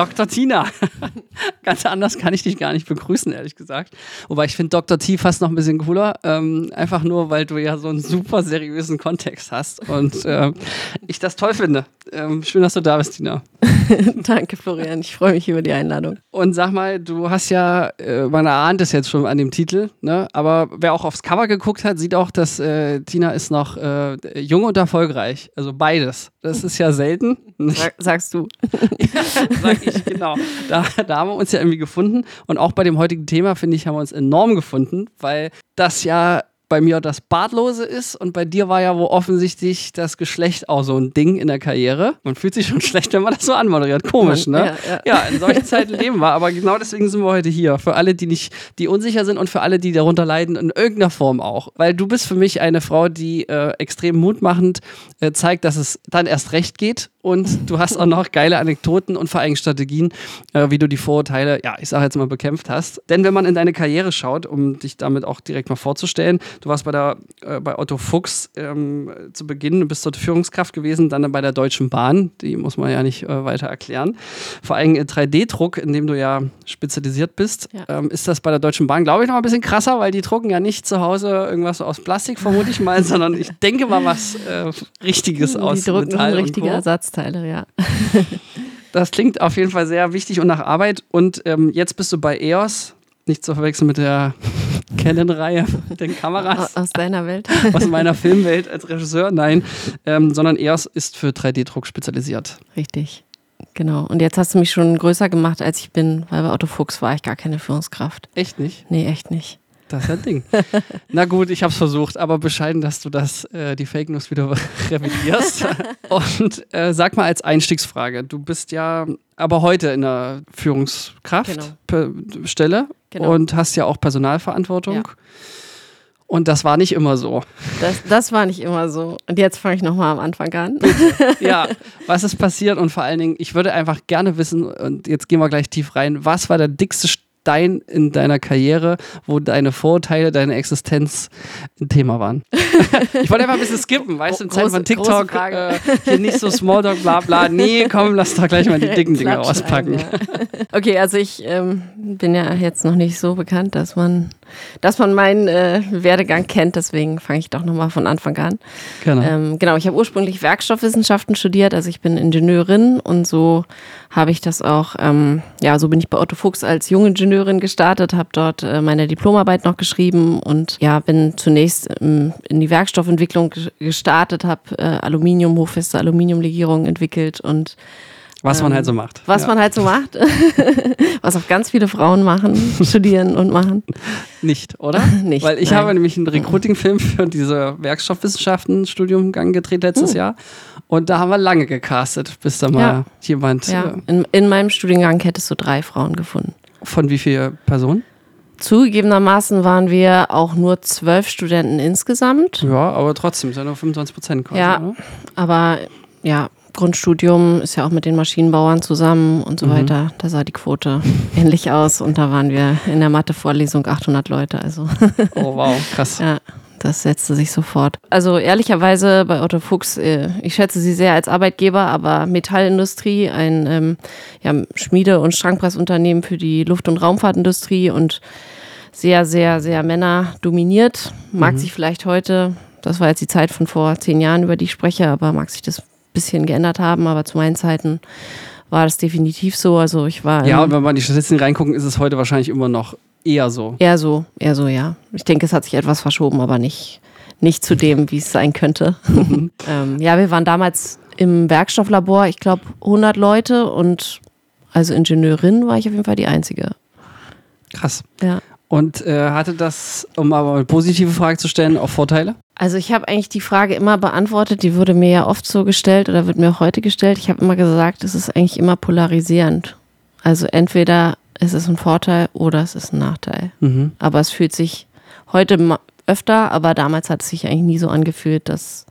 Dr. Tina. Ganz anders kann ich dich gar nicht begrüßen, ehrlich gesagt. Wobei ich finde Dr. T fast noch ein bisschen cooler. Ähm, einfach nur, weil du ja so einen super seriösen Kontext hast und äh, ich das toll finde. Ähm, schön, dass du da bist, Tina. Danke, Florian. Ich freue mich über die Einladung. Und sag mal, du hast ja, äh, man erahnt es jetzt schon an dem Titel, ne? aber wer auch aufs Cover geguckt hat, sieht auch, dass äh, Tina ist noch äh, jung und erfolgreich. Also beides. Das ist ja selten. Sag, sagst du. ja, sag ich, genau. Da, da haben wir uns ja irgendwie gefunden. Und auch bei dem heutigen Thema, finde ich, haben wir uns enorm gefunden, weil das ja bei mir das Bartlose ist und bei dir war ja wo offensichtlich das Geschlecht auch so ein Ding in der Karriere. Man fühlt sich schon schlecht, wenn man das so anmoderiert. Komisch, ne? Ja, ja. ja, in solchen Zeiten leben wir, aber genau deswegen sind wir heute hier. Für alle, die nicht, die unsicher sind und für alle, die darunter leiden, in irgendeiner Form auch. Weil du bist für mich eine Frau, die äh, extrem mutmachend äh, zeigt, dass es dann erst recht geht und du hast auch noch geile Anekdoten und vor allem Strategien, äh, wie du die Vorurteile, ja, ich sage jetzt mal, bekämpft hast. Denn wenn man in deine Karriere schaut, um dich damit auch direkt mal vorzustellen, du warst bei, der, äh, bei Otto Fuchs ähm, zu Beginn, du bist dort Führungskraft gewesen, dann bei der Deutschen Bahn, die muss man ja nicht äh, weiter erklären. Vor allem 3D-Druck, in dem du ja spezialisiert bist, ja. ähm, ist das bei der Deutschen Bahn, glaube ich, noch ein bisschen krasser, weil die drucken ja nicht zu Hause irgendwas aus Plastik, vermute ich mal, sondern ich denke mal was äh, Richtiges die aus drucken Metall. Ersatz. Ersatzteile, ja. das klingt auf jeden Fall sehr wichtig und nach Arbeit. Und ähm, jetzt bist du bei EOS, nicht zu verwechseln mit der Canon-Reihe, mit den Kameras. Aus deiner Welt? Aus meiner Filmwelt als Regisseur, nein. Ähm, sondern EOS ist für 3D-Druck spezialisiert. Richtig. Genau. Und jetzt hast du mich schon größer gemacht, als ich bin, weil bei Otto Fuchs war ich gar keine Führungskraft. Echt nicht? Nee, echt nicht. Das ist ein Ding. Na gut, ich habe es versucht, aber bescheiden, dass du das, äh, die Fake News wieder revidierst. Und äh, sag mal als Einstiegsfrage, du bist ja aber heute in der Führungskraftstelle genau. genau. und hast ja auch Personalverantwortung. Ja. Und das war nicht immer so. Das, das war nicht immer so. Und jetzt fange ich nochmal am Anfang an. ja, was ist passiert? Und vor allen Dingen, ich würde einfach gerne wissen, und jetzt gehen wir gleich tief rein, was war der dickste dein in deiner Karriere, wo deine Vorurteile, deine Existenz ein Thema waren? ich wollte einfach ein bisschen skippen, weißt du, in Zeiten von TikTok, äh, hier nicht so Smalltalk, bla bla. Nee, komm, lass doch gleich mal die dicken Dinge auspacken. Ein, ja. Okay, also ich ähm, bin ja jetzt noch nicht so bekannt, dass man, dass man meinen äh, Werdegang kennt, deswegen fange ich doch nochmal von Anfang an. Genau, ähm, genau ich habe ursprünglich Werkstoffwissenschaften studiert, also ich bin Ingenieurin und so habe ich das auch, ähm, ja, so bin ich bei Otto Fuchs als junge Ingenieurin gestartet, habe dort äh, meine Diplomarbeit noch geschrieben und ja, bin zunächst ähm, in die Werkstoffentwicklung gestartet, habe äh, Aluminium, hochfeste Aluminiumlegierungen entwickelt und was man halt so macht. Was ja. man halt so macht. was auch ganz viele Frauen machen, studieren und machen. Nicht, oder? Nicht. Weil ich nein. habe nämlich einen Recruiting-Film für diese Werkstoffwissenschaften-Studium getreten letztes hm. Jahr. Und da haben wir lange gecastet, bis da mal ja. jemand. Ja. Äh, in, in meinem Studiengang hättest du drei Frauen gefunden. Von wie vielen Personen? Zugegebenermaßen waren wir auch nur zwölf Studenten insgesamt. Ja, aber trotzdem, sind ja nur 25 Prozent quasi. Ja, oder? aber ja, Grundstudium ist ja auch mit den Maschinenbauern zusammen und so mhm. weiter. Da sah die Quote ähnlich aus und da waren wir in der Mathe-Vorlesung 800 Leute. Also. Oh wow, krass. Ja, das setzte sich sofort. Also ehrlicherweise bei Otto Fuchs, äh, ich schätze sie sehr als Arbeitgeber, aber Metallindustrie, ein ähm, ja, Schmiede- und Strangpressunternehmen für die Luft- und Raumfahrtindustrie und sehr, sehr, sehr Männer dominiert. Mag mhm. sich vielleicht heute, das war jetzt die Zeit von vor zehn Jahren, über die ich spreche, aber mag sich das bisschen geändert haben, aber zu meinen Zeiten war das definitiv so. Also ich war. Ja, und wenn man die Statistiken reingucken, ist es heute wahrscheinlich immer noch eher so. Eher so, eher so, ja. Ich denke, es hat sich etwas verschoben, aber nicht, nicht zu dem, wie es sein könnte. Mhm. ähm, ja, wir waren damals im Werkstofflabor, ich glaube, 100 Leute und also Ingenieurin war ich auf jeden Fall die Einzige. Krass. Ja. Und äh, hatte das, um aber eine positive Frage zu stellen, auch Vorteile? Also ich habe eigentlich die Frage immer beantwortet, die wurde mir ja oft so gestellt oder wird mir auch heute gestellt. Ich habe immer gesagt, es ist eigentlich immer polarisierend. Also entweder ist es ein Vorteil oder es ist ein Nachteil. Mhm. Aber es fühlt sich heute öfter, aber damals hat es sich eigentlich nie so angefühlt, dass,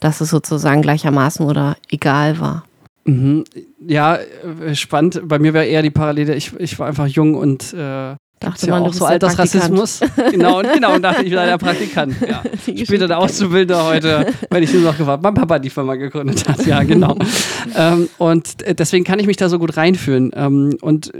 dass es sozusagen gleichermaßen oder egal war. Mhm. Ja, äh, spannend. Bei mir wäre eher die Parallele, ich, ich war einfach jung und äh, Dachte ja man, auch so Altersrassismus. genau, und genau, und dachte ich, war der Praktikant. Ja. Später der Auszubildende heute, wenn ich nur noch gefragt, mein Papa die Firma gegründet hat. Ja, genau. ähm, und deswegen kann ich mich da so gut reinfühlen. Ähm, und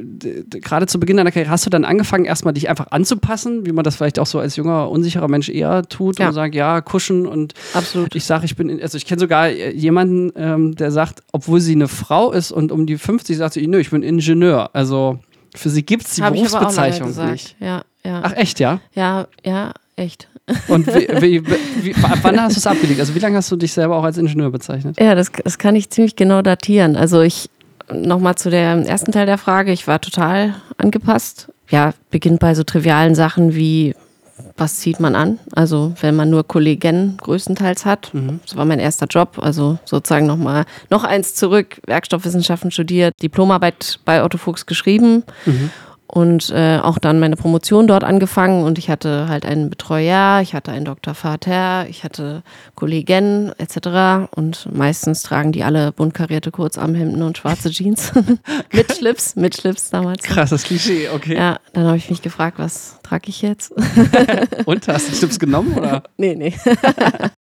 gerade zu Beginn deiner Karriere hast du dann angefangen, erstmal dich einfach anzupassen, wie man das vielleicht auch so als junger, unsicherer Mensch eher tut ja. und sagt, ja, kuschen und Absolut. ich sage, ich bin, also ich kenne sogar jemanden, ähm, der sagt, obwohl sie eine Frau ist und um die 50 sagt sie, nö, ich bin Ingenieur. Also für sie gibt es die Hab Berufsbezeichnung nicht. Ja, ja. Ach, echt, ja? Ja, ja, echt. Und wie, wie, wie, wann hast du es abgelegt? Also wie lange hast du dich selber auch als Ingenieur bezeichnet? Ja, das, das kann ich ziemlich genau datieren. Also ich, nochmal zu dem ersten Teil der Frage, ich war total angepasst. Ja, beginnt bei so trivialen Sachen wie was zieht man an? Also wenn man nur Kollegen größtenteils hat. Mhm. Das war mein erster Job. Also sozusagen nochmal noch eins zurück, Werkstoffwissenschaften studiert, Diplomarbeit bei Otto Fuchs geschrieben. Mhm und äh, auch dann meine Promotion dort angefangen und ich hatte halt einen Betreuer, ich hatte einen Dr. Vater, ich hatte Kollegen etc. Und meistens tragen die alle bunt karierte Kurzarmhemden und schwarze Jeans mit Schlips, mit Schlips damals. Krasses Klischee, okay. Ja, dann habe ich mich gefragt, was trage ich jetzt? und hast du Schlips genommen oder? Nee, nee.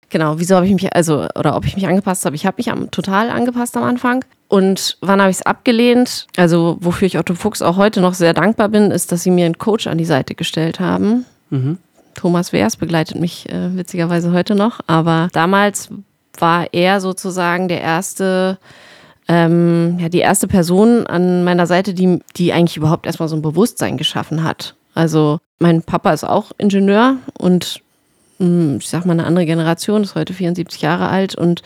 genau, wieso habe ich mich also oder ob ich mich angepasst habe? Ich habe mich am, total angepasst am Anfang. Und wann habe ich es abgelehnt? Also, wofür ich Otto Fuchs auch heute noch sehr dankbar bin, ist, dass sie mir einen Coach an die Seite gestellt haben. Mhm. Thomas Wehrs begleitet mich äh, witzigerweise heute noch. Aber damals war er sozusagen der erste, ähm, ja, die erste Person an meiner Seite, die, die eigentlich überhaupt erstmal so ein Bewusstsein geschaffen hat. Also, mein Papa ist auch Ingenieur und hm, ich sag mal eine andere Generation, ist heute 74 Jahre alt und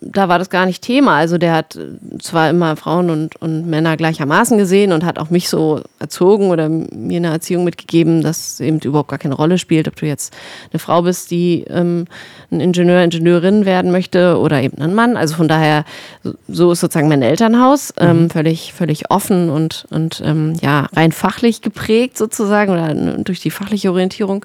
da war das gar nicht Thema. Also der hat zwar immer Frauen und, und Männer gleichermaßen gesehen und hat auch mich so erzogen oder mir eine Erziehung mitgegeben, dass eben überhaupt gar keine Rolle spielt, ob du jetzt eine Frau bist, die ähm, ein Ingenieur, Ingenieurin werden möchte oder eben ein Mann. Also von daher, so ist sozusagen mein Elternhaus, ähm, mhm. völlig, völlig offen und, und ähm, ja, rein fachlich geprägt sozusagen oder durch die fachliche Orientierung,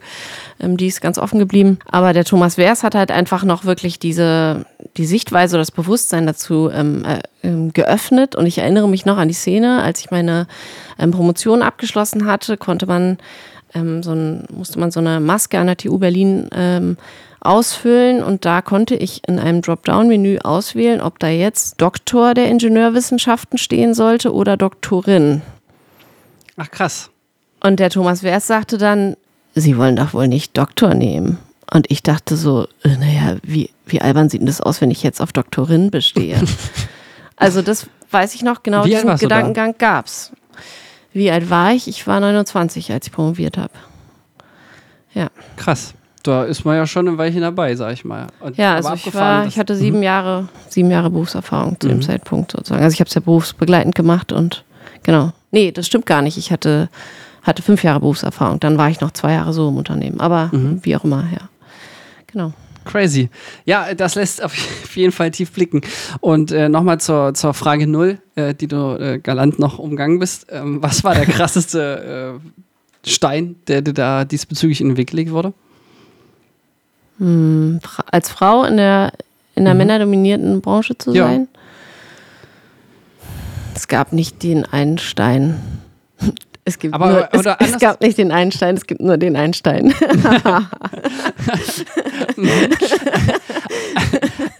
ähm, die ist ganz offen geblieben. Aber der Thomas Wers hat halt einfach noch wirklich diese, die Sichtweise oder das Bewusstsein dazu ähm, äh, ähm, geöffnet. Und ich erinnere mich noch an die Szene, als ich meine ähm, Promotion abgeschlossen hatte, konnte man ähm, so ein, musste man so eine Maske an der TU Berlin ähm, ausfüllen und da konnte ich in einem Dropdown-Menü auswählen, ob da jetzt Doktor der Ingenieurwissenschaften stehen sollte oder Doktorin. Ach krass. Und der Thomas Wers sagte dann, Sie wollen doch wohl nicht Doktor nehmen. Und ich dachte so, äh, naja, wie, wie albern sieht denn das aus, wenn ich jetzt auf Doktorin bestehe? also das weiß ich noch genau, wie diesen Gedankengang gab es. Wie alt war ich? Ich war 29, als ich promoviert habe. Ja. Krass. Da ist man ja schon ein Weilchen dabei, sag ich mal. Und ja, also ich war, ich hatte sieben mhm. Jahre, sieben Jahre Berufserfahrung zu dem mhm. Zeitpunkt sozusagen. Also ich habe es ja berufsbegleitend gemacht und genau. Nee, das stimmt gar nicht. Ich hatte, hatte fünf Jahre Berufserfahrung. Dann war ich noch zwei Jahre so im Unternehmen. Aber mhm. wie auch immer, ja. Genau. Crazy. Ja, das lässt auf jeden Fall tief blicken. Und äh, nochmal zur, zur Frage null, äh, die du äh, galant noch umgangen bist. Ähm, was war der krasseste äh, Stein, der dir da diesbezüglich in den Weg gelegt wurde? Hm, als Frau in der, in der mhm. männerdominierten Branche zu ja. sein? Es gab nicht den einen Stein. Es gibt aber, nur, es, es, gab nicht den Einstein, es gibt nur den Einstein.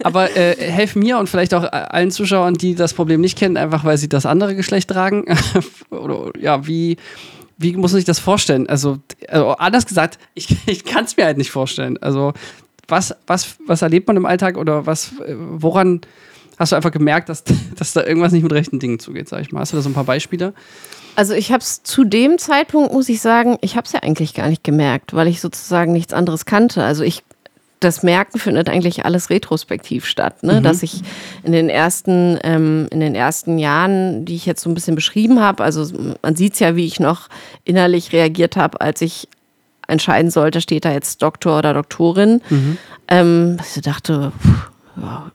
aber äh, helf mir und vielleicht auch allen Zuschauern, die das Problem nicht kennen, einfach weil sie das andere Geschlecht tragen. Oder ja, wie, wie muss man sich das vorstellen? Also, also anders gesagt, ich, ich kann es mir halt nicht vorstellen. Also, was, was, was erlebt man im Alltag oder was, äh, woran hast du einfach gemerkt, dass, dass da irgendwas nicht mit rechten Dingen zugeht, sag ich mal? Hast du da so ein paar Beispiele? Also ich habe es zu dem Zeitpunkt, muss ich sagen, ich habe es ja eigentlich gar nicht gemerkt, weil ich sozusagen nichts anderes kannte. Also ich, das Merken findet eigentlich alles retrospektiv statt, ne? Mhm. dass ich in den ersten, ähm, in den ersten Jahren, die ich jetzt so ein bisschen beschrieben habe, also man sieht es ja, wie ich noch innerlich reagiert habe, als ich entscheiden sollte, steht da jetzt Doktor oder Doktorin. Mhm. Ähm, ich dachte, pff,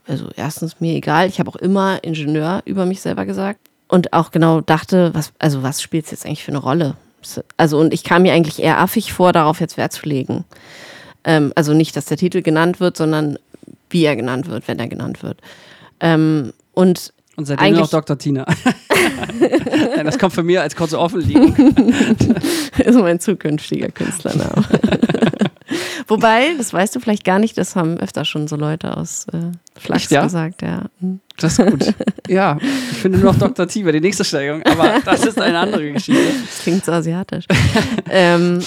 also erstens mir egal, ich habe auch immer Ingenieur über mich selber gesagt und auch genau dachte, was, also was spielt es jetzt eigentlich für eine Rolle? Also, und ich kam mir eigentlich eher affig vor, darauf jetzt Wert zu legen. Ähm, also nicht, dass der Titel genannt wird, sondern wie er genannt wird, wenn er genannt wird. Ähm, und Und seitdem noch Dr. Tina. Nein, das kommt von mir als kurze Offenlegung. ist mein zukünftiger Künstlername. Wobei, das weißt du vielleicht gar nicht, das haben öfter schon so Leute aus äh, Flachs ja? gesagt, ja. Das ist gut. ja, ich finde nur noch Dr. T die nächste Steigerung, aber das ist eine andere Geschichte. Das klingt so asiatisch. ähm,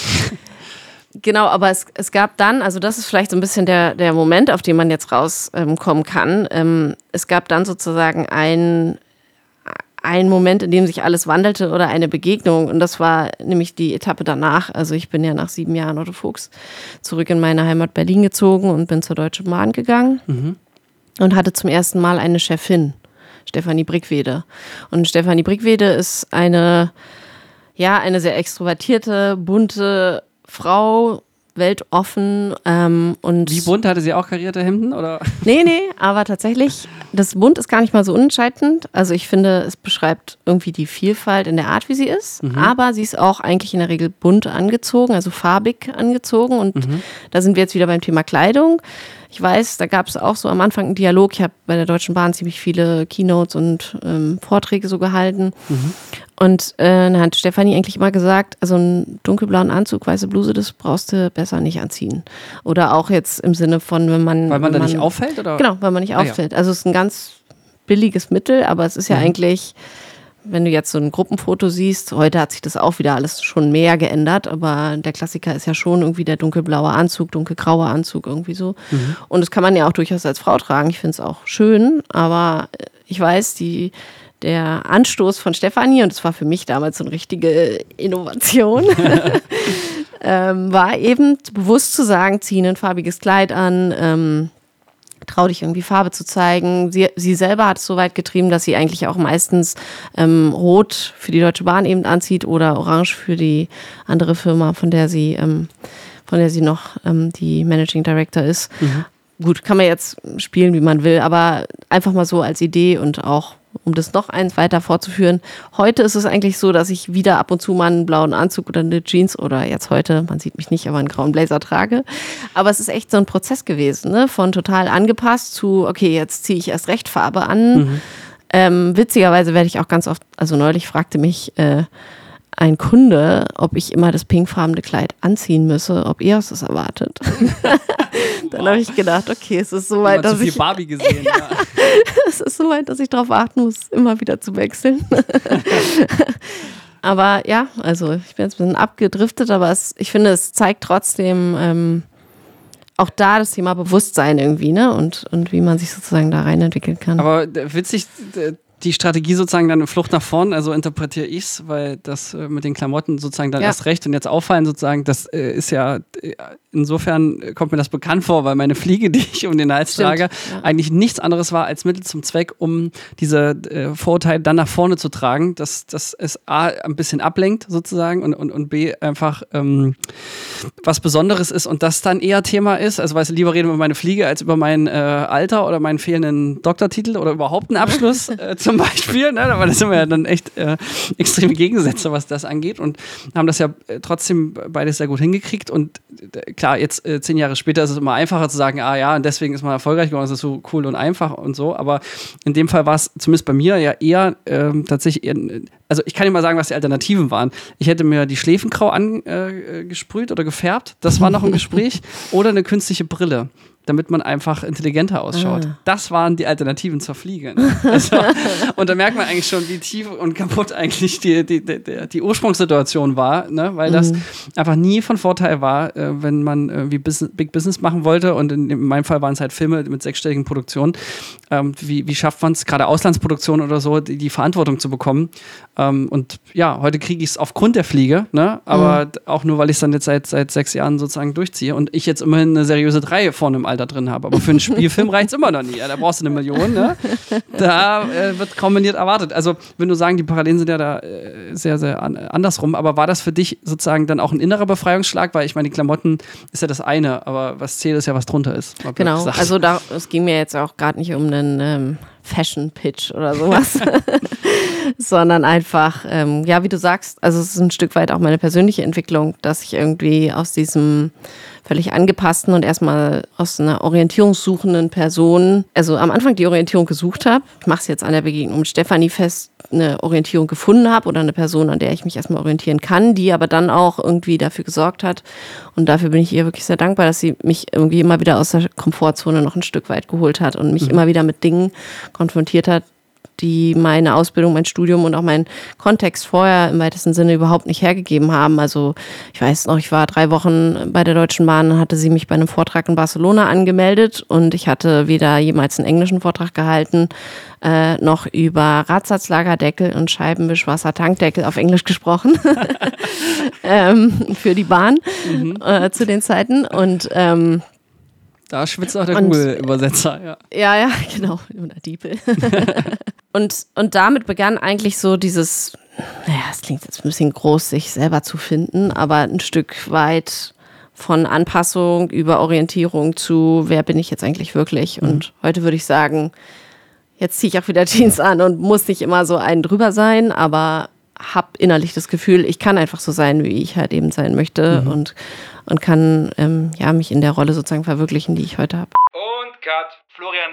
Genau, aber es, es gab dann, also das ist vielleicht so ein bisschen der, der Moment, auf den man jetzt rauskommen ähm, kann. Ähm, es gab dann sozusagen ein, ein Moment, in dem sich alles wandelte oder eine Begegnung. Und das war nämlich die Etappe danach. Also ich bin ja nach sieben Jahren Otto Fuchs zurück in meine Heimat Berlin gezogen und bin zur Deutschen Bahn gegangen mhm. Und hatte zum ersten Mal eine Chefin, Stefanie Brickwede. Und Stefanie Brickwede ist eine, ja, eine sehr extrovertierte, bunte, Frau, weltoffen ähm, und. Wie bunt hatte sie auch karierte Hemden? Oder? Nee, nee, aber tatsächlich, das Bunt ist gar nicht mal so unentscheidend. Also ich finde, es beschreibt irgendwie die Vielfalt in der Art, wie sie ist. Mhm. Aber sie ist auch eigentlich in der Regel bunt angezogen, also farbig angezogen. Und mhm. da sind wir jetzt wieder beim Thema Kleidung. Ich weiß, da gab es auch so am Anfang einen Dialog. Ich habe bei der Deutschen Bahn ziemlich viele Keynotes und ähm, Vorträge so gehalten. Mhm. Und äh, dann hat Stefanie eigentlich immer gesagt, also einen dunkelblauen Anzug, weiße Bluse, das brauchst du besser nicht anziehen. Oder auch jetzt im Sinne von, wenn man. Weil man da nicht auffällt? Oder? Genau, weil man nicht auffällt. Ah, ja. Also es ist ein ganz billiges Mittel, aber es ist ja mhm. eigentlich wenn du jetzt so ein Gruppenfoto siehst, heute hat sich das auch wieder alles schon mehr geändert, aber der Klassiker ist ja schon irgendwie der dunkelblaue Anzug, dunkelgraue Anzug, irgendwie so. Mhm. Und das kann man ja auch durchaus als Frau tragen. Ich finde es auch schön, aber ich weiß, die, der Anstoß von Stefanie, und das war für mich damals so eine richtige Innovation, ähm, war eben bewusst zu sagen, zieh ein farbiges Kleid an, ähm, trau dich irgendwie Farbe zu zeigen. Sie, sie selber hat es so weit getrieben, dass sie eigentlich auch meistens ähm, Rot für die Deutsche Bahn eben anzieht oder Orange für die andere Firma, von der sie, ähm, von der sie noch ähm, die Managing Director ist. Mhm. Gut, kann man jetzt spielen, wie man will, aber einfach mal so als Idee und auch um das noch eins weiter fortzuführen. Heute ist es eigentlich so, dass ich wieder ab und zu mal einen blauen Anzug oder eine Jeans oder jetzt heute, man sieht mich nicht, aber einen grauen Blazer trage. Aber es ist echt so ein Prozess gewesen, ne? von total angepasst zu, okay, jetzt ziehe ich erst recht Farbe an. Mhm. Ähm, witzigerweise werde ich auch ganz oft, also neulich fragte mich, äh, ein Kunde, ob ich immer das pinkfarbene Kleid anziehen müsse, ob ihr es erwartet. Dann habe ich gedacht, okay, es ist soweit, dass ich Barbie gesehen. ja. ja. es ist soweit, dass ich darauf achten muss, immer wieder zu wechseln. aber ja, also ich bin jetzt ein bisschen abgedriftet, aber es, ich finde, es zeigt trotzdem ähm, auch da das Thema Bewusstsein irgendwie, ne? Und, und wie man sich sozusagen da rein entwickeln kann. Aber witzig, die Strategie sozusagen dann Flucht nach vorn, also interpretiere ich es, weil das äh, mit den Klamotten sozusagen dann ja. erst recht und jetzt auffallen sozusagen, das äh, ist ja, äh, insofern kommt mir das bekannt vor, weil meine Fliege, die ich um den Hals Stimmt, trage, ja. eigentlich nichts anderes war als Mittel zum Zweck, um diese äh, Vorurteile dann nach vorne zu tragen, dass, dass es A, ein bisschen ablenkt sozusagen und, und, und B, einfach ähm, was Besonderes ist und das dann eher Thema ist, also weißt du, lieber reden wir über meine Fliege als über mein äh, Alter oder meinen fehlenden Doktortitel oder überhaupt einen Abschluss äh, zum Beispiel, ne? aber das sind wir ja dann echt äh, extreme Gegensätze, was das angeht und haben das ja äh, trotzdem beides sehr gut hingekriegt und äh, klar, jetzt äh, zehn Jahre später ist es immer einfacher zu sagen, ah ja, und deswegen ist man erfolgreich geworden, das ist so cool und einfach und so, aber in dem Fall war es zumindest bei mir ja eher ähm, tatsächlich, eher, also ich kann dir mal sagen, was die Alternativen waren. Ich hätte mir die Schläfengrau angesprüht oder gefärbt, das war noch ein Gespräch, oder eine künstliche Brille damit man einfach intelligenter ausschaut. Ah. Das waren die Alternativen zur Fliege. Ne? Also, und da merkt man eigentlich schon, wie tief und kaputt eigentlich die, die, die, die Ursprungssituation war, ne? weil das mhm. einfach nie von Vorteil war, äh, wenn man irgendwie Big Business machen wollte. Und in, in meinem Fall waren es halt Filme mit sechsstelligen Produktionen. Ähm, wie, wie schafft man es, gerade Auslandsproduktionen oder so, die, die Verantwortung zu bekommen? Ähm, und ja, heute kriege ich es aufgrund der Fliege, ne? aber mhm. auch nur, weil ich es dann jetzt seit, seit sechs Jahren sozusagen durchziehe und ich jetzt immerhin eine seriöse Dreie vorne im Alter drin habe. Aber für einen Spielfilm reicht es immer noch nie. Ja, da brauchst du eine Million. Ne? Da äh, wird kombiniert erwartet. Also, wenn du sagen, die Parallelen sind ja da äh, sehr, sehr an, andersrum. Aber war das für dich sozusagen dann auch ein innerer Befreiungsschlag? Weil ich meine, die Klamotten ist ja das eine, aber was zählt, ist ja, was drunter ist. Genau. Also, da, es ging mir jetzt auch gerade nicht um einen ähm, Fashion-Pitch oder sowas. sondern einfach, ähm, ja, wie du sagst, also es ist ein Stück weit auch meine persönliche Entwicklung, dass ich irgendwie aus diesem völlig angepassten und erstmal aus einer orientierungssuchenden Person, also am Anfang die Orientierung gesucht habe. Ich mache es jetzt an der Begegnung mit Stefanie fest, eine Orientierung gefunden habe oder eine Person, an der ich mich erstmal orientieren kann, die aber dann auch irgendwie dafür gesorgt hat. Und dafür bin ich ihr wirklich sehr dankbar, dass sie mich irgendwie immer wieder aus der Komfortzone noch ein Stück weit geholt hat und mich mhm. immer wieder mit Dingen konfrontiert hat, die meine Ausbildung, mein Studium und auch mein Kontext vorher im weitesten Sinne überhaupt nicht hergegeben haben. Also ich weiß noch, ich war drei Wochen bei der Deutschen Bahn und hatte sie mich bei einem Vortrag in Barcelona angemeldet und ich hatte weder jemals einen englischen Vortrag gehalten, äh, noch über Radsatzlagerdeckel und Scheibenwischwasser-Tankdeckel auf Englisch gesprochen ähm, für die Bahn mhm. äh, zu den Zeiten und ähm, da schwitzt auch der Google-Übersetzer, ja. Ja, ja, genau. Oder Diepel. und, und damit begann eigentlich so dieses, naja, es klingt jetzt ein bisschen groß, sich selber zu finden, aber ein Stück weit von Anpassung über Orientierung zu, wer bin ich jetzt eigentlich wirklich? Mhm. Und heute würde ich sagen, jetzt ziehe ich auch wieder Jeans an und muss nicht immer so einen drüber sein, aber habe innerlich das Gefühl, ich kann einfach so sein, wie ich halt eben sein möchte mhm. und, und kann ähm, ja, mich in der Rolle sozusagen verwirklichen, die ich heute habe. Und Cut. Florian,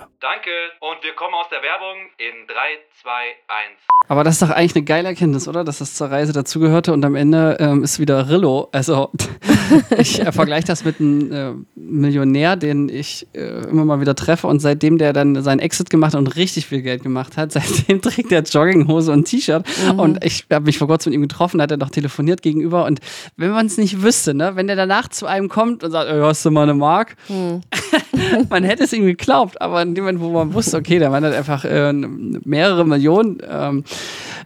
Danke und wir kommen aus der Werbung in 3, 2, 1. Aber das ist doch eigentlich eine geile Erkenntnis, oder? Dass das zur Reise dazugehörte und am Ende ähm, ist wieder Rillo. Also ich äh, vergleiche das mit einem äh, Millionär, den ich äh, immer mal wieder treffe und seitdem der dann seinen Exit gemacht und richtig viel Geld gemacht hat, seitdem trägt er Jogginghose und T-Shirt. Mhm. Und ich habe mich vor kurzem mit ihm getroffen, hat er noch telefoniert gegenüber und wenn man es nicht wüsste, ne, wenn der danach zu einem kommt und sagt, hast du mal eine Mark? Mhm. man hätte es ihm geglaubt, aber in dem Moment, wo man wusste, okay, der Mann hat einfach äh, mehrere Millionen ähm,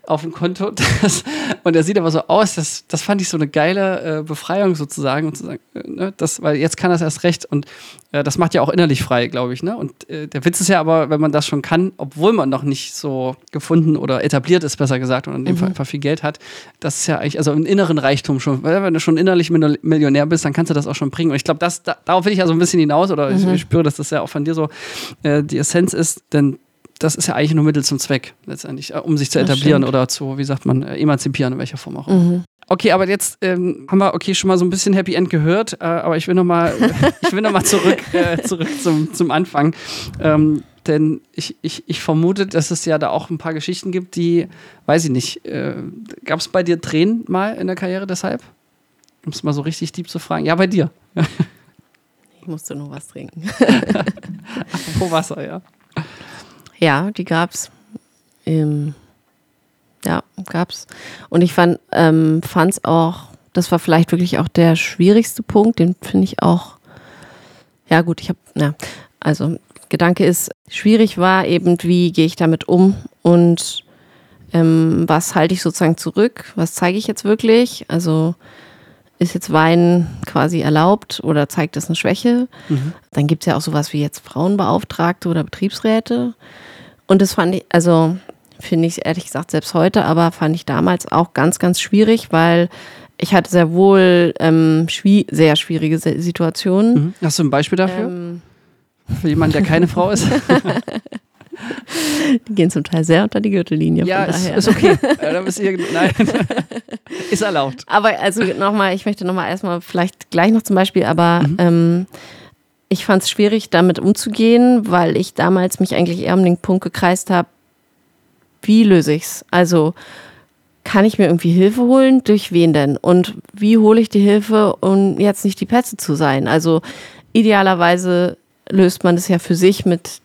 auf dem Konto. Das, und er sieht aber so aus, das, das fand ich so eine geile äh, Befreiung sozusagen, und zu sagen, äh, ne, das, weil jetzt kann er es erst recht und das macht ja auch innerlich frei, glaube ich. Ne? Und äh, der Witz ist ja aber, wenn man das schon kann, obwohl man noch nicht so gefunden oder etabliert ist, besser gesagt, und in dem mhm. Fall einfach viel Geld hat, das ist ja eigentlich, also einen inneren Reichtum schon, weil wenn du schon innerlich Millionär bist, dann kannst du das auch schon bringen. Und ich glaube, da, darauf will ich ja so ein bisschen hinaus oder mhm. ich, ich, spüre, dass das ja auch von dir so äh, die Essenz ist, denn das ist ja eigentlich nur Mittel zum Zweck, letztendlich, äh, um sich zu etablieren oder zu, wie sagt man, äh, emanzipieren, in welcher Form auch. Mhm. Okay, aber jetzt ähm, haben wir okay schon mal so ein bisschen Happy End gehört, äh, aber ich will noch mal, ich will noch mal zurück, äh, zurück zum, zum Anfang. Ähm, denn ich, ich, ich vermute, dass es ja da auch ein paar Geschichten gibt, die, weiß ich nicht, äh, gab es bei dir Tränen mal in der Karriere deshalb? Um es mal so richtig deep zu fragen. Ja, bei dir. ich musste nur was trinken. Apropos Wasser, ja. Ja, die gab's. Ähm, ja, gab's. Und ich fand ähm, es auch, das war vielleicht wirklich auch der schwierigste Punkt, den finde ich auch, ja gut, ich habe, ja, also Gedanke ist, schwierig war eben, wie gehe ich damit um und ähm, was halte ich sozusagen zurück, was zeige ich jetzt wirklich, also ist jetzt Wein quasi erlaubt oder zeigt das eine Schwäche? Mhm. Dann gibt es ja auch sowas wie jetzt Frauenbeauftragte oder Betriebsräte. Und das fand ich, also finde ich ehrlich gesagt selbst heute, aber fand ich damals auch ganz, ganz schwierig, weil ich hatte sehr wohl ähm, schwie sehr schwierige Situationen. Mhm. Hast du ein Beispiel dafür? Ähm, Für jemanden, der keine Frau ist? Die gehen zum Teil sehr unter die Gürtellinie. Ja, ist, ist, okay. Nein, ist erlaubt. Aber also nochmal, ich möchte nochmal erstmal vielleicht gleich noch zum Beispiel, aber mhm. ähm, ich fand es schwierig, damit umzugehen, weil ich damals mich eigentlich eher um den Punkt gekreist habe, wie löse ich es? Also kann ich mir irgendwie Hilfe holen? Durch wen denn? Und wie hole ich die Hilfe, um jetzt nicht die Petze zu sein? Also idealerweise löst man es ja für sich mit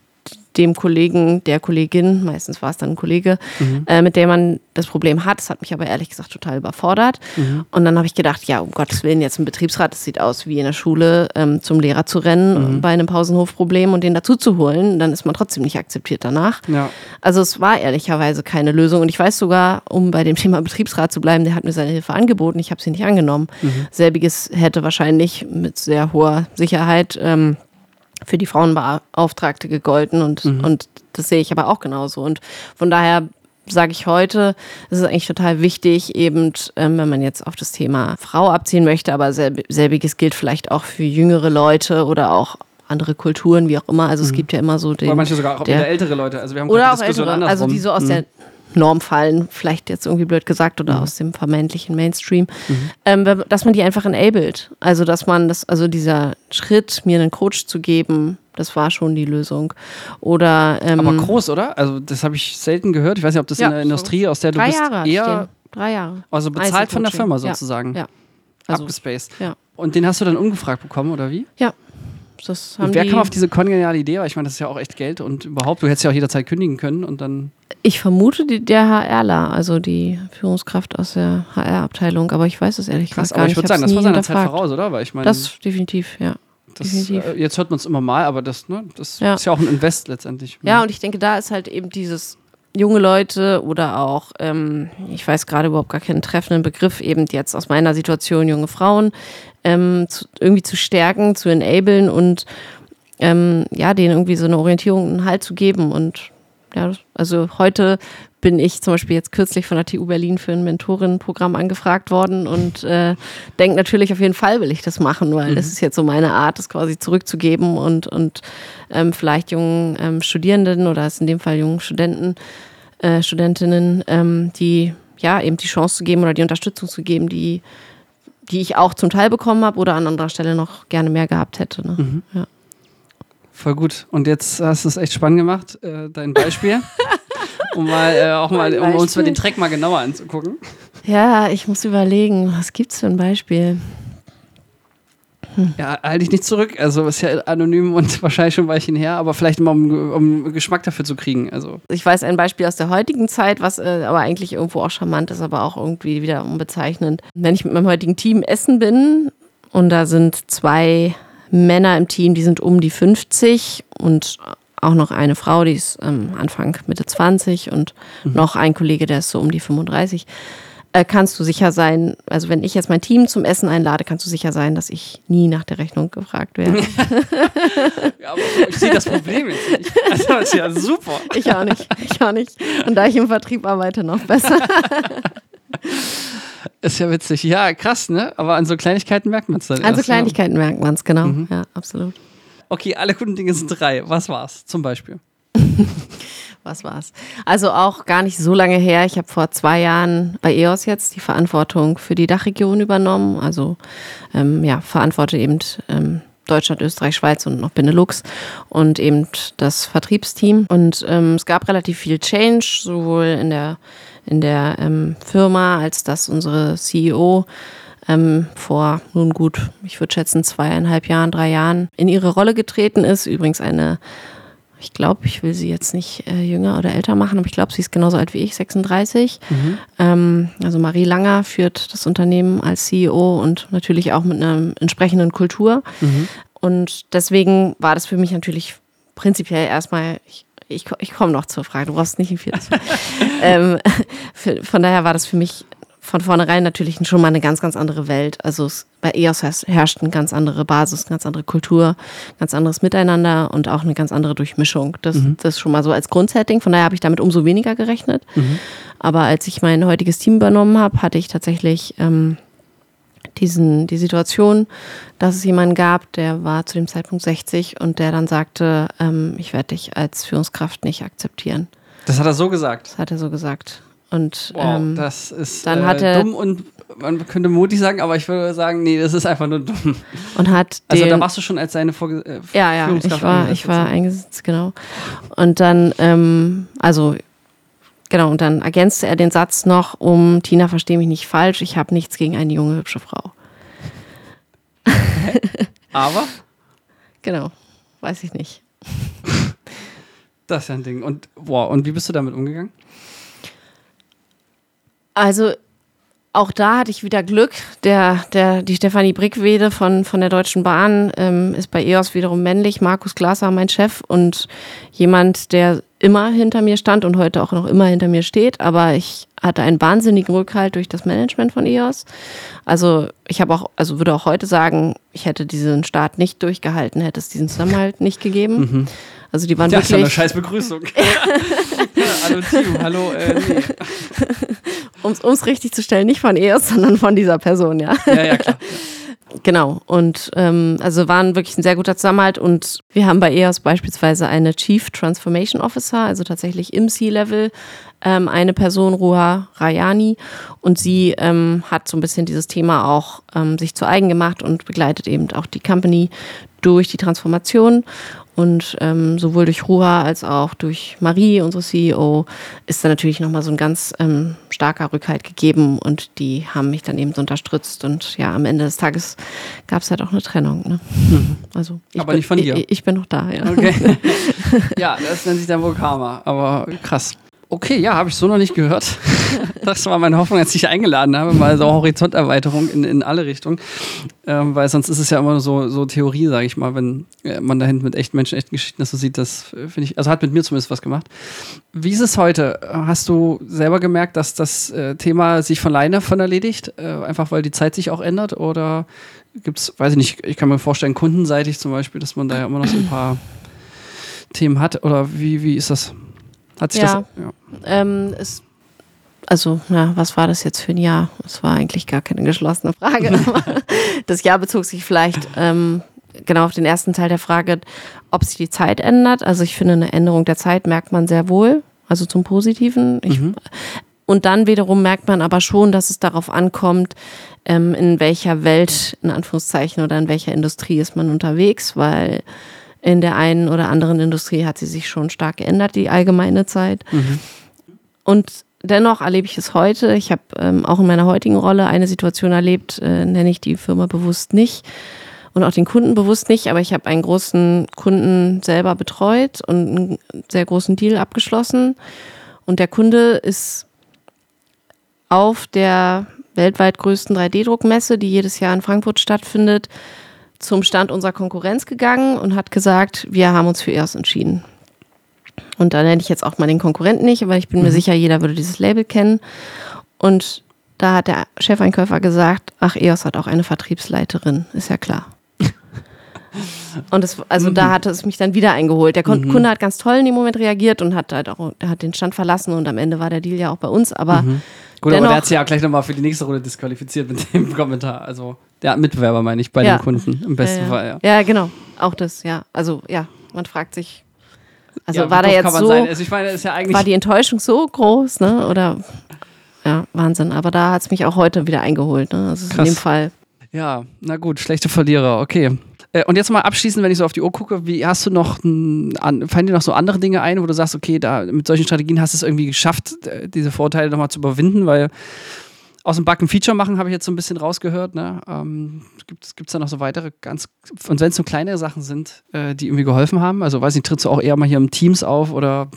dem Kollegen, der Kollegin, meistens war es dann ein Kollege, mhm. äh, mit dem man das Problem hat. Das hat mich aber ehrlich gesagt total überfordert. Mhm. Und dann habe ich gedacht, ja, um Gottes Willen, jetzt ein Betriebsrat, das sieht aus wie in der Schule, ähm, zum Lehrer zu rennen mhm. bei einem Pausenhofproblem und den dazu zu holen. Dann ist man trotzdem nicht akzeptiert danach. Ja. Also es war ehrlicherweise keine Lösung. Und ich weiß sogar, um bei dem Thema Betriebsrat zu bleiben, der hat mir seine Hilfe angeboten. Ich habe sie nicht angenommen. Mhm. Selbiges hätte wahrscheinlich mit sehr hoher Sicherheit ähm, für die Frauenbeauftragte gegolten und, mhm. und das sehe ich aber auch genauso. Und von daher sage ich heute, es ist eigentlich total wichtig, eben, ähm, wenn man jetzt auf das Thema Frau abziehen möchte, aber selbiges gilt vielleicht auch für jüngere Leute oder auch andere Kulturen, wie auch immer. Also es mhm. gibt ja immer so den. Oder manche sogar auch der, ältere Leute. Also wir haben oder auch ältere, also die so aus mhm. der Norm fallen, vielleicht jetzt irgendwie blöd gesagt, oder mhm. aus dem vermeintlichen Mainstream, mhm. ähm, dass man die einfach enabled. Also, dass man das, also dieser Schritt, mir einen Coach zu geben, das war schon die Lösung. Oder, ähm, Aber groß, oder? Also, das habe ich selten gehört. Ich weiß nicht, ob das ja, in der Industrie, aus der du drei bist, Jahre eher. Drei Jahre. Also bezahlt von der Firma sozusagen. Ja. ja. Also, Abgespaced. Ja. Und den hast du dann umgefragt bekommen, oder wie? Ja. Das haben und wer kam auf diese kongeniale Idee? Weil ich meine, das ist ja auch echt Geld und überhaupt, du hättest ja auch jederzeit kündigen können und dann. Ich vermute die, der HRler, also die Führungskraft aus der HR-Abteilung, aber ich weiß es ehrlich gesagt gar nicht. Ich würde sagen, das war seiner Zeit voraus, oder? Weil ich meine, das definitiv, ja. Das. Äh, jetzt hört man es immer mal, aber das, ne, das ja. ist ja auch ein Invest letztendlich. Ja, und ich denke, da ist halt eben dieses junge Leute oder auch, ähm, ich weiß gerade überhaupt gar keinen treffenden Begriff, eben jetzt aus meiner Situation junge Frauen, ähm, zu, irgendwie zu stärken, zu enablen und ähm, ja, denen irgendwie so eine Orientierung, einen Halt zu geben. Und ja, also heute bin ich zum Beispiel jetzt kürzlich von der TU Berlin für ein Mentorinnenprogramm angefragt worden und äh, denke natürlich auf jeden Fall will ich das machen, weil mhm. das ist jetzt so meine Art, das quasi zurückzugeben und, und ähm, vielleicht jungen ähm, Studierenden oder in dem Fall jungen Studenten, äh, Studentinnen, ähm, die ja eben die Chance zu geben oder die Unterstützung zu geben, die, die ich auch zum Teil bekommen habe oder an anderer Stelle noch gerne mehr gehabt hätte. Ne? Mhm. Ja. Voll gut. Und jetzt hast du es echt spannend gemacht, äh, dein Beispiel. um mal äh, auch mal, um uns mal den Track mal genauer anzugucken. Ja, ich muss überlegen, was gibt's für ein Beispiel? Hm. Ja, halte ich nicht zurück. Also ist ja anonym und wahrscheinlich schon ein Weilchen her, aber vielleicht mal um, um Geschmack dafür zu kriegen. Also. Ich weiß ein Beispiel aus der heutigen Zeit, was äh, aber eigentlich irgendwo auch charmant ist, aber auch irgendwie wieder unbezeichnend. Wenn ich mit meinem heutigen Team essen bin und da sind zwei Männer im Team, die sind um die 50 und auch noch eine Frau, die ist ähm, Anfang Mitte 20 und mhm. noch ein Kollege, der ist so um die 35. Äh, kannst du sicher sein, also wenn ich jetzt mein Team zum Essen einlade, kannst du sicher sein, dass ich nie nach der Rechnung gefragt werde. ja, aber ich sehe das Problem jetzt nicht. Also, das ist ja super. Ich auch nicht. Ich auch nicht. Und da ich im Vertrieb arbeite, noch besser. Ist ja witzig. Ja, krass, ne? Aber an so Kleinigkeiten merkt man es dann. An so Kleinigkeiten ja. merkt man es, genau. Mhm. Ja, absolut. Okay, alle guten Dinge sind drei. Was war's zum Beispiel? Was war's? Also auch gar nicht so lange her. Ich habe vor zwei Jahren bei EOS jetzt die Verantwortung für die Dachregion übernommen. Also ähm, ja, verantworte eben ähm, Deutschland, Österreich, Schweiz und noch Benelux und eben das Vertriebsteam. Und ähm, es gab relativ viel Change, sowohl in der in der ähm, Firma, als dass unsere CEO ähm, vor nun gut, ich würde schätzen, zweieinhalb Jahren, drei Jahren in ihre Rolle getreten ist. Übrigens eine, ich glaube, ich will sie jetzt nicht äh, jünger oder älter machen, aber ich glaube, sie ist genauso alt wie ich, 36. Mhm. Ähm, also Marie Langer führt das Unternehmen als CEO und natürlich auch mit einer entsprechenden Kultur. Mhm. Und deswegen war das für mich natürlich prinzipiell erstmal, ich, ich, ich komme noch zur Frage, du brauchst nicht ein viertes. ähm, für, von daher war das für mich von vornherein natürlich schon mal eine ganz, ganz andere Welt. Also es, bei EOS herrscht eine ganz andere Basis, eine ganz andere Kultur, ganz anderes Miteinander und auch eine ganz andere Durchmischung. Das, mhm. das schon mal so als Grundsetting. Von daher habe ich damit umso weniger gerechnet. Mhm. Aber als ich mein heutiges Team übernommen habe, hatte ich tatsächlich ähm, diesen, die Situation, dass es jemanden gab, der war zu dem Zeitpunkt 60 und der dann sagte, ähm, ich werde dich als Führungskraft nicht akzeptieren. Das hat er so gesagt. Das hat er so gesagt. Und wow, ähm, das ist dann äh, dumm und man könnte mutig sagen, aber ich würde sagen, nee, das ist einfach nur dumm. Und hat also da warst du schon als seine Vorge äh, ja, ja, ich war, ich war eingesetzt, genau. Und dann, ähm, also Genau, und dann ergänzte er den Satz noch um, Tina, verstehe mich nicht falsch, ich habe nichts gegen eine junge, hübsche Frau. Aber? Genau, weiß ich nicht. Das ist ja ein Ding. Und, boah, und wie bist du damit umgegangen? Also auch da hatte ich wieder Glück. Der, der, die Stefanie Brickwede von, von der Deutschen Bahn ähm, ist bei EOS wiederum männlich. Markus Glaser, mein Chef und jemand, der immer hinter mir stand und heute auch noch immer hinter mir steht. Aber ich hatte einen wahnsinnigen Rückhalt durch das Management von EOS. Also ich habe auch, also würde auch heute sagen, ich hätte diesen Start nicht durchgehalten, hätte es diesen Zusammenhalt nicht gegeben. Mhm. Also die waren ja, wirklich. Das ist eine scheiß Begrüßung. ja, hallo Team, hallo. Äh, nee. Um es richtig zu stellen, nicht von EOS, sondern von dieser Person, ja. Ja, ja, klar. Genau. Und ähm, also waren wirklich ein sehr guter Zusammenhalt und wir haben bei EOS beispielsweise eine Chief Transformation Officer, also tatsächlich im C-Level, ähm, eine Person, Ruha Rayani, und sie ähm, hat so ein bisschen dieses Thema auch ähm, sich zu eigen gemacht und begleitet eben auch die Company durch die Transformation. Und ähm, sowohl durch Ruha als auch durch Marie, unsere CEO, ist da natürlich nochmal so ein ganz ähm, starker Rückhalt gegeben und die haben mich dann eben so unterstützt. Und ja, am Ende des Tages gab es halt auch eine Trennung. Ne? Mhm. Also aber bin, nicht von dir. Ich, ich, bin noch da, ja. Okay. ja, das nennt sich dann wohl Karma, aber krass. Okay, ja, habe ich so noch nicht gehört. Das war meine Hoffnung, als ich eingeladen habe, mal so Horizonterweiterung in, in alle Richtungen. Ähm, weil sonst ist es ja immer nur so, so Theorie, sage ich mal, wenn äh, man da hinten mit echten Menschen, echten Geschichten das so sieht, das äh, finde ich, also hat mit mir zumindest was gemacht. Wie ist es heute? Hast du selber gemerkt, dass das äh, Thema sich von alleine von erledigt? Äh, einfach weil die Zeit sich auch ändert? Oder gibt es, weiß ich nicht, ich kann mir vorstellen, kundenseitig zum Beispiel, dass man da ja immer noch so ein paar Themen hat? Oder wie, wie ist das? Hat sich ja, das. Ja. Ähm, es, also, ja, was war das jetzt für ein Jahr? Es war eigentlich gar keine geschlossene Frage. das Jahr bezog sich vielleicht ähm, genau auf den ersten Teil der Frage, ob sich die Zeit ändert. Also, ich finde, eine Änderung der Zeit merkt man sehr wohl, also zum Positiven. Ich, mhm. Und dann wiederum merkt man aber schon, dass es darauf ankommt, ähm, in welcher Welt, in Anführungszeichen, oder in welcher Industrie ist man unterwegs, weil in der einen oder anderen Industrie hat sie sich schon stark geändert, die allgemeine Zeit. Mhm. Und dennoch erlebe ich es heute. Ich habe ähm, auch in meiner heutigen Rolle eine Situation erlebt, äh, nenne ich die Firma bewusst nicht und auch den Kunden bewusst nicht, aber ich habe einen großen Kunden selber betreut und einen sehr großen Deal abgeschlossen. Und der Kunde ist auf der weltweit größten 3D-Druckmesse, die jedes Jahr in Frankfurt stattfindet, zum Stand unserer Konkurrenz gegangen und hat gesagt, wir haben uns für EOS entschieden. Und da nenne ich jetzt auch mal den Konkurrenten nicht, aber ich bin mhm. mir sicher, jeder würde dieses Label kennen. Und da hat der Chefeinkäufer gesagt, ach, EOS hat auch eine Vertriebsleiterin, ist ja klar. Und es, also mhm. da hat es mich dann wieder eingeholt. Der mhm. Kunde hat ganz toll in dem Moment reagiert und hat halt auch, hat den Stand verlassen und am Ende war der Deal ja auch bei uns, aber mhm. Gut, Dennoch, aber der hat sich ja gleich nochmal für die nächste Runde disqualifiziert mit dem Kommentar. Also der Mitbewerber meine ich bei ja. den Kunden im besten ja, Fall. Ja. ja, genau. Auch das, ja. Also ja, man fragt sich. Also war da jetzt so, also ich meine, ist ja eigentlich war die Enttäuschung so groß, ne? Oder ja, Wahnsinn. Aber da hat es mich auch heute wieder eingeholt. Ne? Also in dem Fall. Ja, na gut, schlechte Verlierer, okay. Äh, und jetzt mal abschließend, wenn ich so auf die Uhr gucke, wie hast du noch, an, fallen dir noch so andere Dinge ein, wo du sagst, okay, da mit solchen Strategien hast du es irgendwie geschafft, äh, diese Vorteile nochmal zu überwinden, weil aus dem Backen Feature machen habe ich jetzt so ein bisschen rausgehört. Ne? Ähm, Gibt es da noch so weitere ganz, und wenn es so kleine Sachen sind, äh, die irgendwie geholfen haben? Also weiß nicht, trittst du auch eher mal hier im Teams auf oder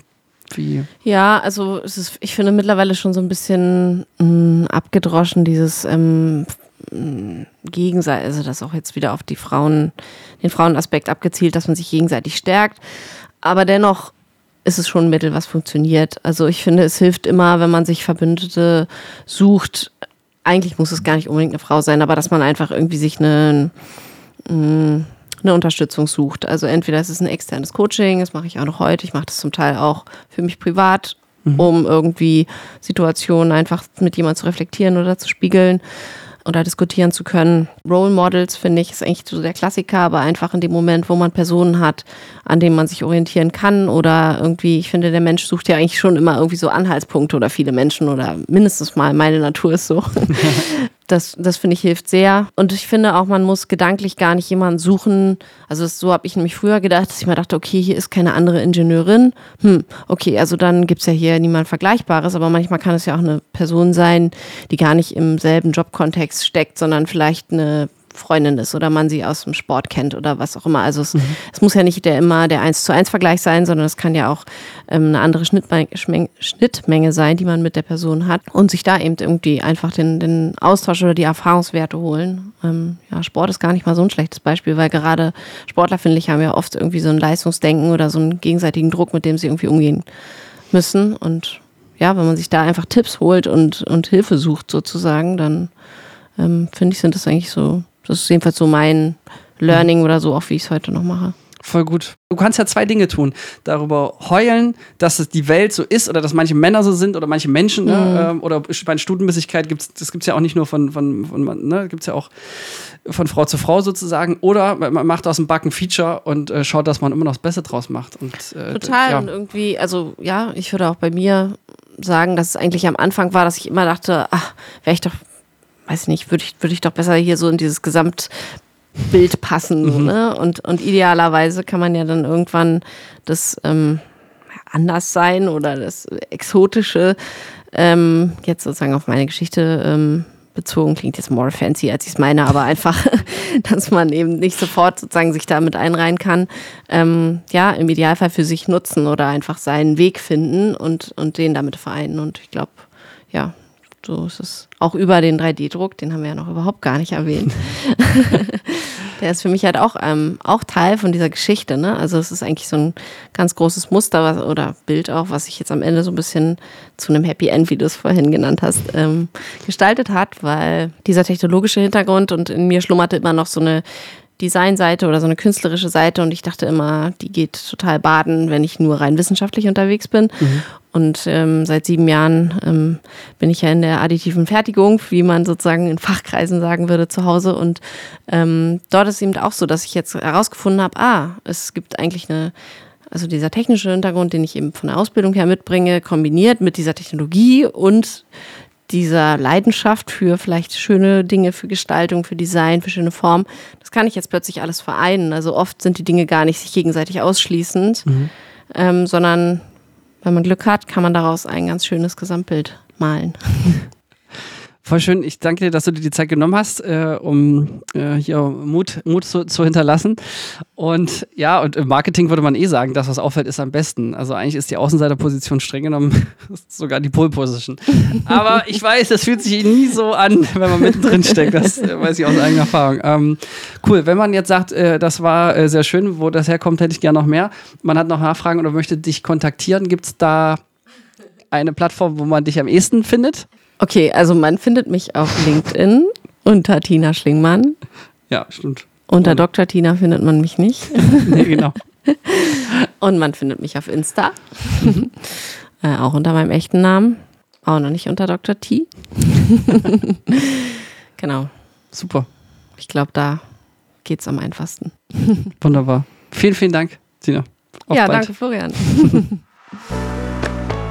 wie? Ja, also ist, ich finde mittlerweile schon so ein bisschen mh, mm, abgedroschen, dieses ähm, gegenseitig, also das auch jetzt wieder auf die Frauen, den Frauenaspekt abgezielt, dass man sich gegenseitig stärkt. Aber dennoch ist es schon ein Mittel, was funktioniert. Also ich finde, es hilft immer, wenn man sich Verbündete sucht. Eigentlich muss es gar nicht unbedingt eine Frau sein, aber dass man einfach irgendwie sich eine, mm, eine Unterstützung sucht. Also entweder ist es ein externes Coaching, das mache ich auch noch heute. Ich mache das zum Teil auch für mich privat, mhm. um irgendwie Situationen einfach mit jemandem zu reflektieren oder zu spiegeln oder diskutieren zu können. Role Models, finde ich, ist eigentlich so der Klassiker, aber einfach in dem Moment, wo man Personen hat, an denen man sich orientieren kann oder irgendwie, ich finde, der Mensch sucht ja eigentlich schon immer irgendwie so Anhaltspunkte oder viele Menschen oder mindestens mal meine Natur ist so. Das, das finde ich hilft sehr. Und ich finde auch, man muss gedanklich gar nicht jemanden suchen. Also das, so habe ich nämlich früher gedacht, dass ich mir dachte, okay, hier ist keine andere Ingenieurin. Hm, okay, also dann gibt es ja hier niemand Vergleichbares. Aber manchmal kann es ja auch eine Person sein, die gar nicht im selben Jobkontext steckt, sondern vielleicht eine Freundin ist oder man sie aus dem Sport kennt oder was auch immer. Also es, mhm. es muss ja nicht der immer der 1 zu 1 Vergleich sein, sondern es kann ja auch ähm, eine andere Schnittmenge, Schnittmenge sein, die man mit der Person hat und sich da eben irgendwie einfach den, den Austausch oder die Erfahrungswerte holen. Ähm, ja, Sport ist gar nicht mal so ein schlechtes Beispiel, weil gerade Sportler, finde ich, haben ja oft irgendwie so ein Leistungsdenken oder so einen gegenseitigen Druck, mit dem sie irgendwie umgehen müssen und ja, wenn man sich da einfach Tipps holt und, und Hilfe sucht sozusagen, dann ähm, finde ich, sind das eigentlich so das ist jedenfalls so mein Learning oder so, auch wie ich es heute noch mache. Voll gut. Du kannst ja zwei Dinge tun. Darüber heulen, dass es die Welt so ist oder dass manche Männer so sind oder manche Menschen. Ne? Mhm. Ne? oder bei Stutenbissigkeit gibt es, das gibt es ja auch nicht nur von, von, von ne? gibt es ja auch von Frau zu Frau sozusagen. Oder man macht aus dem Backen Feature und äh, schaut, dass man immer noch das Beste draus macht. Und, äh, Total. Ja. Und irgendwie, also ja, ich würde auch bei mir sagen, dass es eigentlich am Anfang war, dass ich immer dachte, ach, wäre ich doch weiß nicht, würde ich, würd ich doch besser hier so in dieses Gesamtbild passen. Mhm. Ne? Und, und idealerweise kann man ja dann irgendwann das ähm, anders sein oder das Exotische ähm, jetzt sozusagen auf meine Geschichte ähm, bezogen, klingt jetzt more fancy, als ich es meine, aber einfach, dass man eben nicht sofort sozusagen sich damit einreihen kann. Ähm, ja, im Idealfall für sich nutzen oder einfach seinen Weg finden und, und den damit vereinen. Und ich glaube, ja, so ist es auch über den 3D-Druck, den haben wir ja noch überhaupt gar nicht erwähnt. der ist für mich halt auch, ähm, auch Teil von dieser Geschichte. Ne? Also es ist eigentlich so ein ganz großes Muster was, oder Bild auch, was sich jetzt am Ende so ein bisschen zu einem Happy End, wie du es vorhin genannt hast, ähm, gestaltet hat, weil dieser technologische Hintergrund und in mir schlummerte immer noch so eine Designseite oder so eine künstlerische Seite und ich dachte immer, die geht total baden, wenn ich nur rein wissenschaftlich unterwegs bin. Mhm. Und ähm, seit sieben Jahren ähm, bin ich ja in der additiven Fertigung, wie man sozusagen in Fachkreisen sagen würde, zu Hause. Und ähm, dort ist eben auch so, dass ich jetzt herausgefunden habe, ah, es gibt eigentlich eine also dieser technische Hintergrund, den ich eben von der Ausbildung her mitbringe, kombiniert mit dieser Technologie und dieser Leidenschaft für vielleicht schöne Dinge, für Gestaltung, für Design, für schöne Form, das kann ich jetzt plötzlich alles vereinen. Also oft sind die Dinge gar nicht sich gegenseitig ausschließend, mhm. ähm, sondern wenn man Glück hat, kann man daraus ein ganz schönes Gesamtbild malen. Voll schön. Ich danke dir, dass du dir die Zeit genommen hast, äh, um äh, hier Mut, Mut zu, zu, hinterlassen. Und ja, und im Marketing würde man eh sagen, das, was auffällt, ist am besten. Also eigentlich ist die Außenseiterposition streng genommen sogar die Pole Position. Aber ich weiß, das fühlt sich nie so an, wenn man mittendrin steckt. Das äh, weiß ich aus eigener Erfahrung. Ähm, cool. Wenn man jetzt sagt, äh, das war äh, sehr schön, wo das herkommt, hätte ich gerne noch mehr. Man hat noch Nachfragen oder möchte dich kontaktieren. Gibt es da eine Plattform, wo man dich am ehesten findet? Okay, also man findet mich auf LinkedIn unter Tina Schlingmann. Ja, stimmt. Unter Und Dr. Tina findet man mich nicht. nee, genau. Und man findet mich auf Insta. Mhm. äh, auch unter meinem echten Namen. Auch noch nicht unter Dr. T. genau. Super. Ich glaube, da geht es am einfachsten. Wunderbar. Vielen, vielen Dank, Tina. Auf ja, bald. danke, Florian.